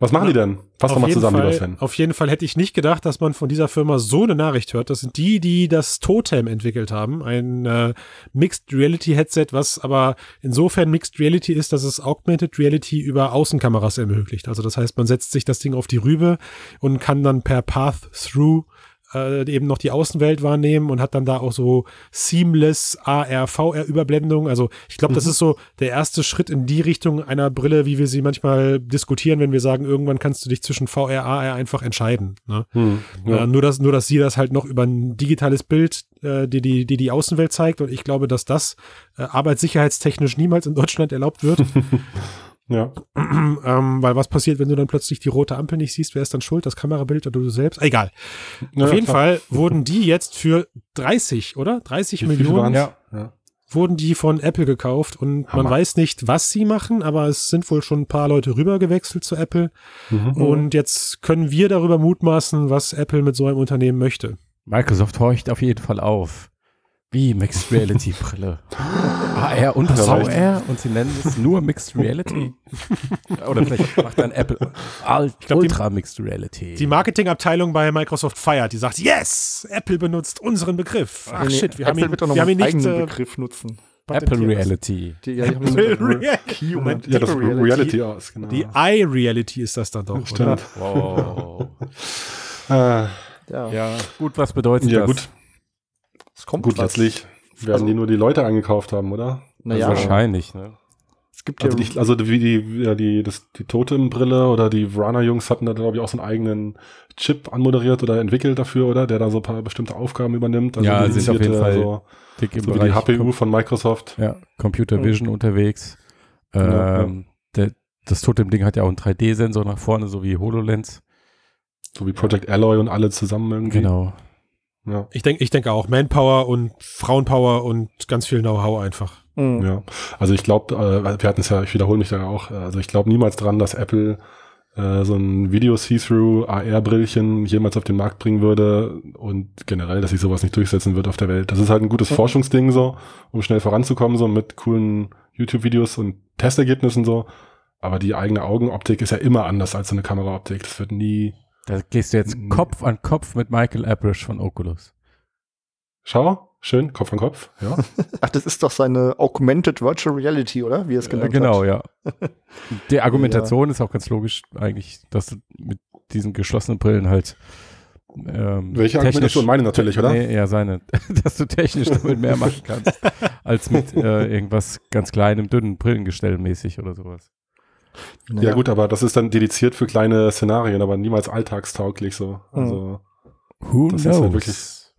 Was machen die denn? Fass doch mal zusammen, Fall, lieber Sven. auf jeden Fall hätte ich nicht gedacht, dass man von dieser Firma so eine Nachricht hört. Das sind die, die das Totem entwickelt haben. Ein äh, Mixed Reality Headset, was aber insofern Mixed Reality ist, dass es Augmented Reality über Außenkameras ermöglicht. Also das heißt, man setzt sich das Ding auf die Rübe und kann dann per Path-Through äh, eben noch die Außenwelt wahrnehmen und hat dann da auch so seamless AR, VR Überblendung. Also ich glaube, das ist so der erste Schritt in die Richtung einer Brille, wie wir sie manchmal diskutieren, wenn wir sagen, irgendwann kannst du dich zwischen VR, AR einfach entscheiden. Ne? Hm, Äh, ja. nur, dass, nur, dass sie das halt noch über ein digitales Bild, äh, die, die, die die Außenwelt zeigt. Und ich glaube, dass das äh, arbeitssicherheitstechnisch niemals in Deutschland erlaubt wird. ja. ähm, weil was passiert, wenn du dann plötzlich die rote Ampel nicht siehst? Wer ist dann schuld? Das Kamerabild oder du selbst? Egal. Ja, Auf jeden klar. Fall wurden die jetzt für 30, oder? 30 Wie Millionen waren's? Ja. wurden die von Apple gekauft und man Hammer. weiß nicht, was sie machen, aber es sind wohl schon ein paar Leute rübergewechselt zu Apple. Mhm. Und jetzt können wir darüber mutmaßen, was Apple mit so einem Unternehmen möchte. Microsoft horcht auf jeden Fall auf. Wie Mixed Reality Brille. AR und Ja, VR und sie nennen es nur Mixed Reality. Oder vielleicht macht dann Apple Alt, glaub, die- Ultra Mixed Reality. Die Marketingabteilung bei Microsoft feiert, die sagt, yes, Apple benutzt unseren Begriff. Ach Nee, shit, wir haben Apple ihn, doch noch wir haben mal ihn einen nicht eigenen äh, Begriff nutzen. Apple. Reality. Die, ja, die haben Apple Reality. Moment, Ja, das Reality, aus, genau. Die iReality ist das dann doch, oder? Stimmt. Wow. Ah, Ja. Ja, gut, was bedeutet ja, das? gut. Es kommt Gut, was. letztlich werden Also- die nur die Leute eingekauft haben, oder? Naja, Also Wahrscheinlich, ne? es gibt ja, Also, die, also wie die, ja, die, das, die Totem-Brille oder die Vrana-Jungs hatten da, glaube ich, auch so einen eigenen Chip anmoderiert oder entwickelt dafür, oder? Der da so ein paar bestimmte Aufgaben übernimmt. Also Ja, sind auf jeden Fall so, Dick im so wie die Bereich HPU von Microsoft. Ja, Computer Vision unterwegs. Ja, Ähm, Der, das Totem-Ding hat ja auch einen 3D-Sensor nach vorne, so wie HoloLens. So wie Project Alloy und alle zusammen irgendwie. Genau. Ja. Ich denke ich denke auch Manpower und Frauenpower und ganz viel Know-how einfach. Mhm. Ja, also ich glaube, äh, wir hatten es ja, ich wiederhole mich da ja auch, äh, also ich glaube niemals dran, dass Apple äh, so ein Video-See-Through AR-Brillchen jemals auf den Markt bringen würde und generell, dass sich sowas nicht durchsetzen wird auf der Welt. Das ist halt ein gutes Forschungsding so, um schnell voranzukommen, so mit coolen YouTube-Videos und Testergebnissen so. Aber die eigene Augenoptik ist ja immer anders als so eine Kameraoptik. Das wird nie. Da gehst du jetzt Mhm. Kopf an Kopf mit Michael Abrish von Oculus. Schau, schön, Kopf an Kopf, ja. Ach, das ist doch seine Augmented Virtual Reality, oder? Wie er es Äh, genannt genau, hat. ja. Die Argumentation ist auch ganz logisch eigentlich, dass du mit diesen geschlossenen Brillen halt ähm, Welche Argumentation? Meine natürlich, oder? Nee, ja, seine. dass du technisch damit mehr machen kannst, als mit äh, irgendwas ganz kleinem, dünnen Brillengestell mäßig oder sowas. Naja. Ja gut, aber das ist dann dediziert für kleine Szenarien, aber niemals alltagstauglich so. Also Who Das ist halt wirklich-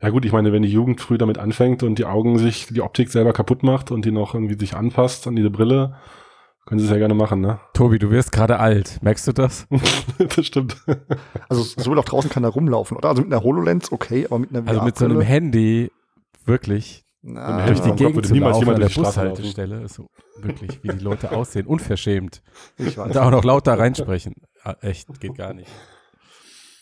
Ja gut, ich meine, wenn die Jugend früh damit anfängt und die Augen sich, die Optik selber kaputt macht und die noch irgendwie sich anpasst an diese Brille, können sie es ja gerne machen, ne? Tobi, du wirst gerade alt. Merkst du das? das stimmt. Also so auch draußen keiner rumlaufen, oder? Also mit einer HoloLens, okay, aber mit einer Also mit so einem Handy wirklich na, durch die Gegend würde zu niemals laufen jemand an der laufen. Bushaltestelle. So wirklich, wie die Leute aussehen. Unverschämt. ich weiß. Und da auch noch lauter reinsprechen. Ah, echt, geht gar nicht.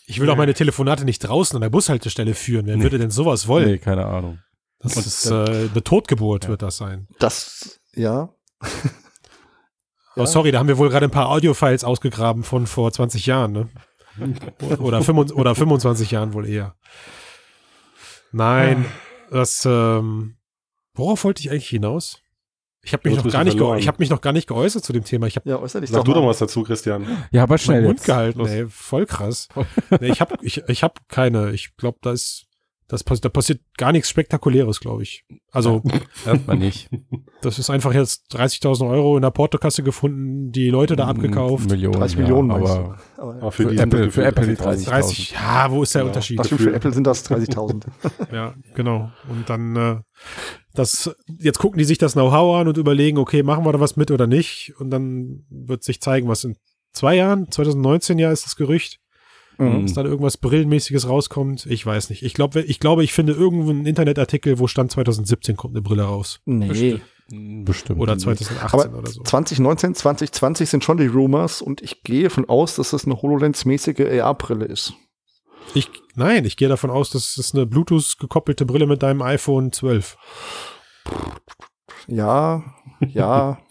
Ich will auch meine Telefonate nicht draußen an der Bushaltestelle führen. Wer würde denn sowas wollen? Nee, keine Ahnung. Das Und ist äh, eine Totgeburt, Ja. wird das sein. Das, ja. Oh, sorry, da haben wir wohl gerade ein paar Audiofiles ausgegraben von vor 20 Jahren, ne? Oder, 25, oder 25 Jahren wohl eher. Nein, das, ähm, worauf wollte ich eigentlich hinaus? Ich habe mich, noch gar nicht ich hab mich noch gar nicht geäußert zu dem Thema. Ich habe Ja, äußer dich Sag du mal. doch was dazu, Christian. Ja, aber schnell Mund gehalten, ey. Voll krass. nee, ich habe ich, ich hab keine. Ich glaube, da ist, das, pass- da passiert gar nichts Spektakuläres, glaube ich. Also, Hört man nicht. das ist einfach jetzt 30.000 Euro in der Portokasse gefunden, die Leute da abgekauft. Millionen, 30 Millionen, ja, aber? Aber, Aber Für die Apple- sind für Apple die 30.000. 30, ja, wo ist der Genau. Unterschied? was für, für. Apple sind das 30.000. Ja, genau. Und dann, äh, das, jetzt gucken die sich das Know-how an und überlegen, okay, machen wir da was mit oder nicht? Und dann wird sich zeigen, was in zwei Jahren, 2019 ja ist das Gerücht, Mhm. dass dann irgendwas Brillenmäßiges rauskommt. Ich weiß nicht. Ich glaube, ich glaube, ich finde irgendwo einen Internetartikel, wo stand 2017 kommt eine Brille raus. Nee. bestimmt. Oder 2018 Aber oder so. 2019, 2020 sind schon die Rumors und ich gehe davon aus, dass das eine HoloLens-mäßige AR-Brille ist. Ich, nein, ich gehe davon aus, dass es eine Bluetooth gekoppelte Brille mit deinem iPhone 12. Ja, ja.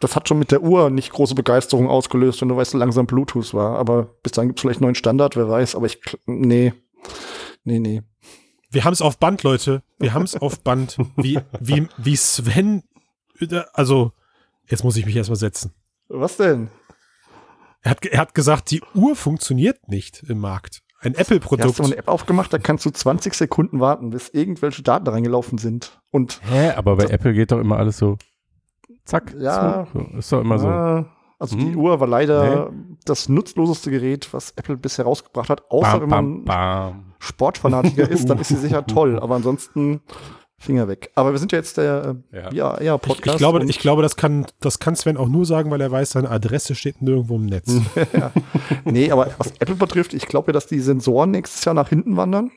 das hat schon mit der Uhr nicht große Begeisterung ausgelöst, wenn du weißt, wie langsam Bluetooth war. Aber bis dahin gibt es vielleicht einen neuen Standard, wer weiß. Aber ich, nee. Nee, nee. Wir haben es auf Band, Leute. Wir haben es auf Band. Wie, wie, wie Sven, also, jetzt muss ich mich erstmal setzen. Was denn? Er hat, er hat gesagt, die Uhr funktioniert nicht im Markt. Ein Du hast Apple-Produkt. so eine App aufgemacht, da kannst du 20 Sekunden warten, bis irgendwelche Daten reingelaufen sind. Und Hä? Aber bei Apple geht doch immer alles so zack. Ja. So, ist doch immer so. Ah, also die Hm. Uhr war leider das nutzloseste Gerät, was Apple bisher rausgebracht hat. Außer Bam, wenn man bam. Sportfanatiker ist, dann ist sie sicher toll. Aber ansonsten Finger weg. Aber wir sind ja jetzt der Ja. ja, eher Ich, Podcast. ich, glaube, ich glaube, das kann, das kann Sven auch nur sagen, weil er weiß, seine Adresse steht nirgendwo im Netz. nee, aber was Apple betrifft, ich glaube ja, dass die Sensoren nächstes Jahr nach hinten wandern,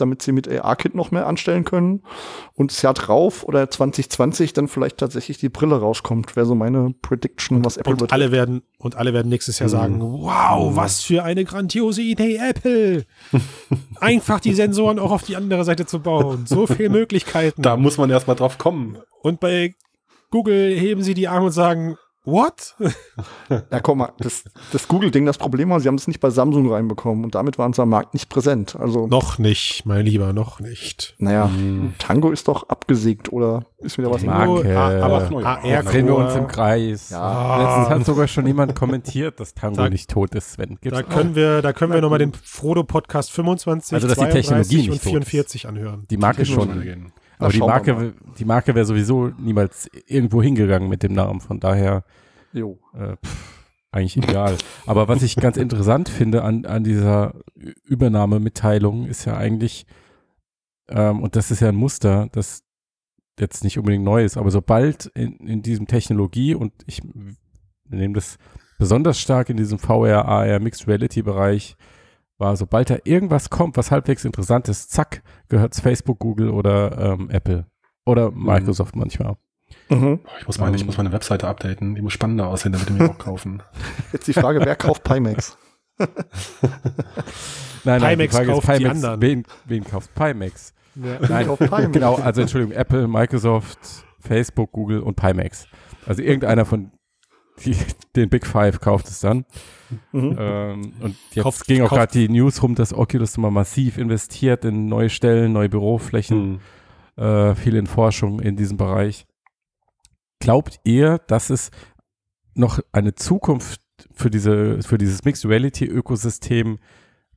damit sie mit AR-Kit noch mehr anstellen können. Und das Jahr drauf oder 2020 dann vielleicht tatsächlich die Brille rauskommt, wäre so meine Prediction, was Apple Und betrifft. alle werden, und alle werden nächstes Jahr sagen, wow, was für eine grandiose Idee, Apple. Einfach die Sensoren auch auf die andere Seite zu bauen. So viele Möglichkeiten. Da muss man erstmal drauf kommen. Und bei Google heben sie die Arme und sagen, What? Ja, komm mal, das, das Google-Ding, das Problem war, sie haben es nicht bei Samsung reinbekommen und damit waren sie am Markt nicht präsent. Also, noch nicht, mein Lieber, noch nicht. naja, Hm. Tango ist doch abgesägt oder ist wieder was Marke. Nur- ah, aber neu. AR drehen wir uns im Kreis. Ja. Letztens hat sogar schon jemand kommentiert, dass Tango Da- nicht tot ist, Sven. Gibt's Da auch. können wir, da können wir nochmal den Frodo-Podcast 25, Also, dass die 32 Technologie und nicht tot 44 anhören. die Marke schon. gehen. Aber die Marke, die Marke wäre sowieso niemals irgendwo hingegangen mit dem Namen. Von daher Jo. äh, pff, eigentlich egal. Aber was ich ganz interessant finde an, an dieser Übernahmemitteilung ist ja eigentlich, ähm, und das ist ja ein Muster, das jetzt nicht unbedingt neu ist, aber sobald in, in diesem Technologie und ich nehme das besonders stark in diesem VR, AR, Mixed Reality Bereich war, sobald da irgendwas kommt, was halbwegs interessant ist, zack, gehört's Facebook, Google oder ähm, Apple oder Microsoft manchmal. Mhm. Ich muss, meine, ich muss meine Webseite updaten. Die muss spannender aussehen, damit die mir auch kaufen. Jetzt die Frage, wer kauft Pimax? Nein, nein, die Pimax Frage ist, kauft die Pimax, anderen. wen, wen kauft Pimax? Ja. Nein, kauft Pimax? genau, also Entschuldigung, Apple, Microsoft, Facebook, Google und Pimax. Also irgendeiner von die, den Big Five kauft es dann. Mhm. Ähm, und jetzt Kauft- ging auch gerade die News rum, dass Oculus immer massiv investiert in neue Stellen, neue Büroflächen, Hm. äh, viel in Forschung in diesem Bereich. Glaubt ihr, dass es noch eine Zukunft für diese, für dieses Mixed Reality Ökosystem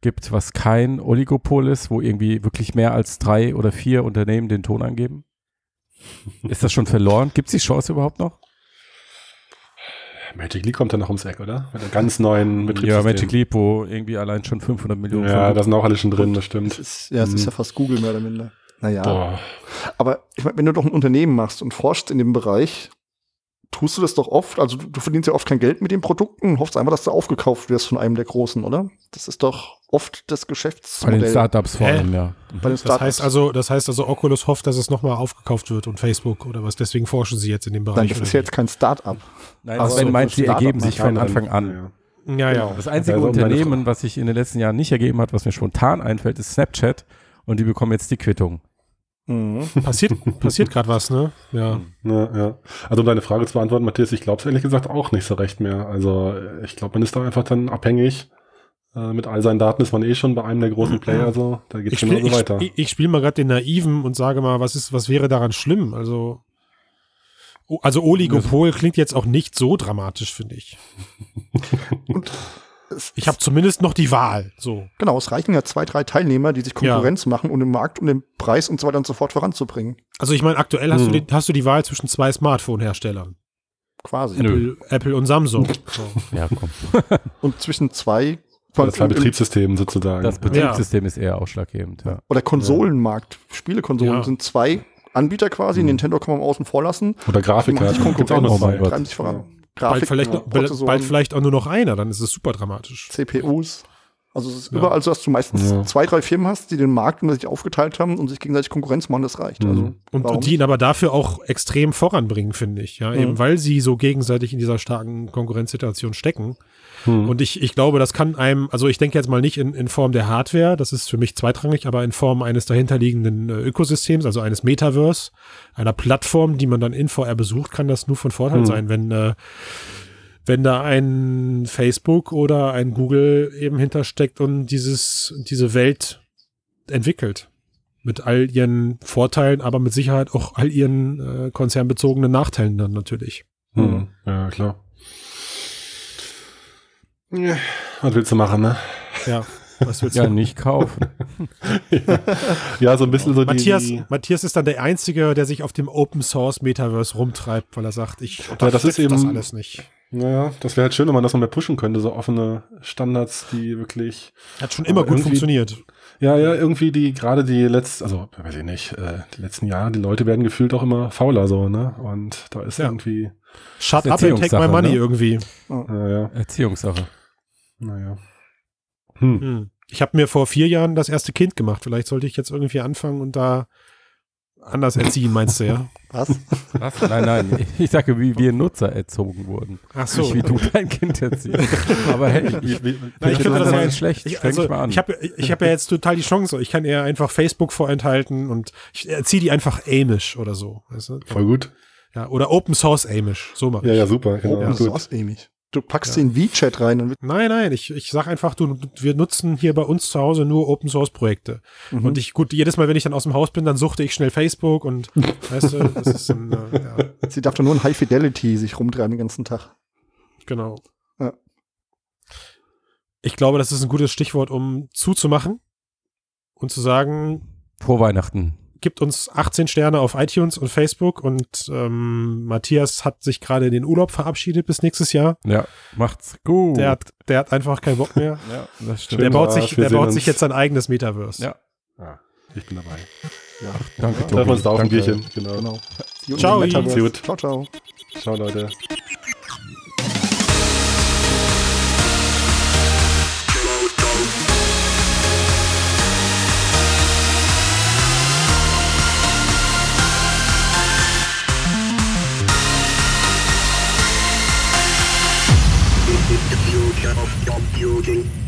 gibt, was kein Oligopol ist, wo irgendwie wirklich mehr als drei oder vier Unternehmen den Ton angeben? Ist das schon verloren? Gibt es die Chance überhaupt noch? Magic Leap kommt dann noch ums Eck, oder? Mit einem ganz neuen Betriebssystem. Ja, Magic Leap, wo irgendwie allein schon 500 Millionen Ja, da sind auch alle schon drin, das Das stimmt. ist, ja, es ist Mhm. ja fast Google mehr oder minder. Naja. Boah. Aber ich meine, wenn du doch ein Unternehmen machst und forschst in dem Bereich, tust du das doch oft, also du, du verdienst ja oft kein Geld mit den Produkten und hoffst einfach, dass du aufgekauft wirst von einem der Großen, oder? Das ist doch oft das bei den Geschäftsmodell. Startups vor Hä? allem, ja. Bei den Das Startups. heißt also, das heißt also, Oculus hofft, dass es nochmal aufgekauft wird und Facebook oder was. Deswegen forschen sie jetzt in dem Bereich. Nein, das ist ja jetzt kein Start-up. Nein, Ach Sven so, meint, sie ergeben sich von Anfang an. Ja. Ja, ja. Das einzige Also, um deine Unternehmen, was sich in den letzten Jahren nicht ergeben hat, was mir spontan einfällt, ist Snapchat. Und die bekommen jetzt die Quittung. Mhm. Passiert, passiert gerade was, ne? Ja. Ja, ja. Also um deine Frage zu beantworten, Matthias, ich glaube es ehrlich gesagt auch nicht so recht mehr. Also ich glaube, man ist da einfach dann abhängig. Äh, mit all seinen Daten ist man eh schon bei einem der großen Player, so da geht Ich es spiele genauso ich, weiter. ich, ich spiel mal gerade den Naiven und sage mal, was ist, was wäre daran schlimm? Also, also Oligopol klingt jetzt auch nicht so dramatisch, finde ich. Es- Ich habe zumindest noch die Wahl. So. Genau, es reichen ja zwei, drei Teilnehmer, die sich Konkurrenz machen, um den Markt und den Preis und so weiter und so fort voranzubringen. Also ich meine, aktuell hast, Hm. du die, hast du die Wahl zwischen zwei Smartphone-Herstellern. Quasi. Apple, Apple und Samsung. So. Ja, komm. Und zwischen zwei Oder zwei im- im- Betriebssystemen sozusagen. Das Betriebssystem ist eher ausschlaggebend, ja. oder Konsolenmarkt, Spielekonsolen Ja. sind zwei Anbieter quasi. Nintendo kann man außen vor lassen. Oder Die machen Grafikkarten. sich Gibt's auch noch Konkurrenz, treiben sich voran. Ja. Bald, Grafik, vielleicht, noch- bald vielleicht auch nur noch einer, dann ist es super dramatisch. CPUs. Also es ist Ja. überall so, dass du meistens Ja. zwei, drei Firmen hast, die den Markt unter sich aufgeteilt haben und sich gegenseitig Konkurrenz machen, das reicht. Mhm. Also, Und, und die ihn aber dafür auch extrem voranbringen, finde ich. Ja, Mhm. eben weil sie so gegenseitig in dieser starken Konkurrenzsituation stecken. Hm. Und ich, ich glaube, das kann einem, also ich denke jetzt mal nicht in, in Form der Hardware, das ist für mich zweitrangig, aber in Form eines dahinterliegenden äh, Ökosystems, also eines Metaverse, einer Plattform, die man dann in VR besucht, kann das nur von Vorteil Hm. sein, wenn, äh, wenn da ein Facebook oder ein Google eben hintersteckt und dieses, diese Welt entwickelt. Mit all ihren Vorteilen, aber mit Sicherheit auch all ihren äh, konzernbezogenen Nachteilen dann natürlich. Hm. Ja, klar. Ja, was willst du machen, ne? Ja, was willst Ja, du? nicht kaufen. Ja, so ein bisschen so Matthias, die... Matthias ist dann der Einzige, der sich auf dem Open Source Metaverse rumtreibt, weil er sagt, ich Ja, das ist unterstütze das eben- alles nicht. Naja, das wäre halt schön, wenn man das noch mehr pushen könnte, so offene Standards, die wirklich Hat schon immer gut funktioniert. Ja, ja, irgendwie die, gerade die letzten, also, weiß ich nicht, äh, die letzten Jahre, die Leute werden gefühlt auch immer fauler so, ne? Und da ist Ja. irgendwie, Shut up and take my money ne? irgendwie. naja, Erziehungssache. Naja. Hm. Hm. Ich habe mir vor vier Jahren das erste Kind gemacht. Vielleicht sollte ich jetzt irgendwie anfangen und da anders erziehen, meinst du, ja? Was? Was? Nein, nein. Ich sage, wie wir Nutzer erzogen wurden. Ach so. Nicht wie du dein Kind erziehst. Aber hey, ich, Na, ich finde finde das ja nicht schlecht. Ich, also, dich mal an. ich habe ich hab ja jetzt total die Chance. Ich kann eher einfach Facebook vorenthalten und ich erziehe die einfach amish oder so. Weißt du? Voll gut. Ja, oder Open Source Amish. So mal. Ja, ja, super, genau. Open gut. Source, ähnlich. Du packst den V-Chat rein und Nein, nein, ich, ich sag einfach, du, wir nutzen hier bei uns zu Hause nur Open Source Projekte. Mhm. Und ich, gut, jedes Mal, wenn ich dann aus dem Haus bin, dann suchte ich schnell Facebook und, weißt du, das ist ein, äh, ja, sie darf doch nur in High Fidelity sich rumtreiben den ganzen Tag. genau. Ja. Ich glaube, das ist ein gutes Stichwort, um zuzumachen und zu sagen, Vor Weihnachten. Gibt uns 18 Sterne auf iTunes und Facebook und ähm, Matthias hat sich gerade in den Urlaub verabschiedet bis nächstes Jahr. Ja, macht's gut. Der hat, der hat einfach keinen Bock mehr. ja, das stimmt. Der baut sich, der baut uns. sich jetzt sein eigenes Metaverse. Ja, Ah, ich bin dabei. danke, Treffen wir uns da auf ein Danke. Bierchen. Genau. Genau. Ciao. Ciao, ciao. Ciao, Leute. Stop computing.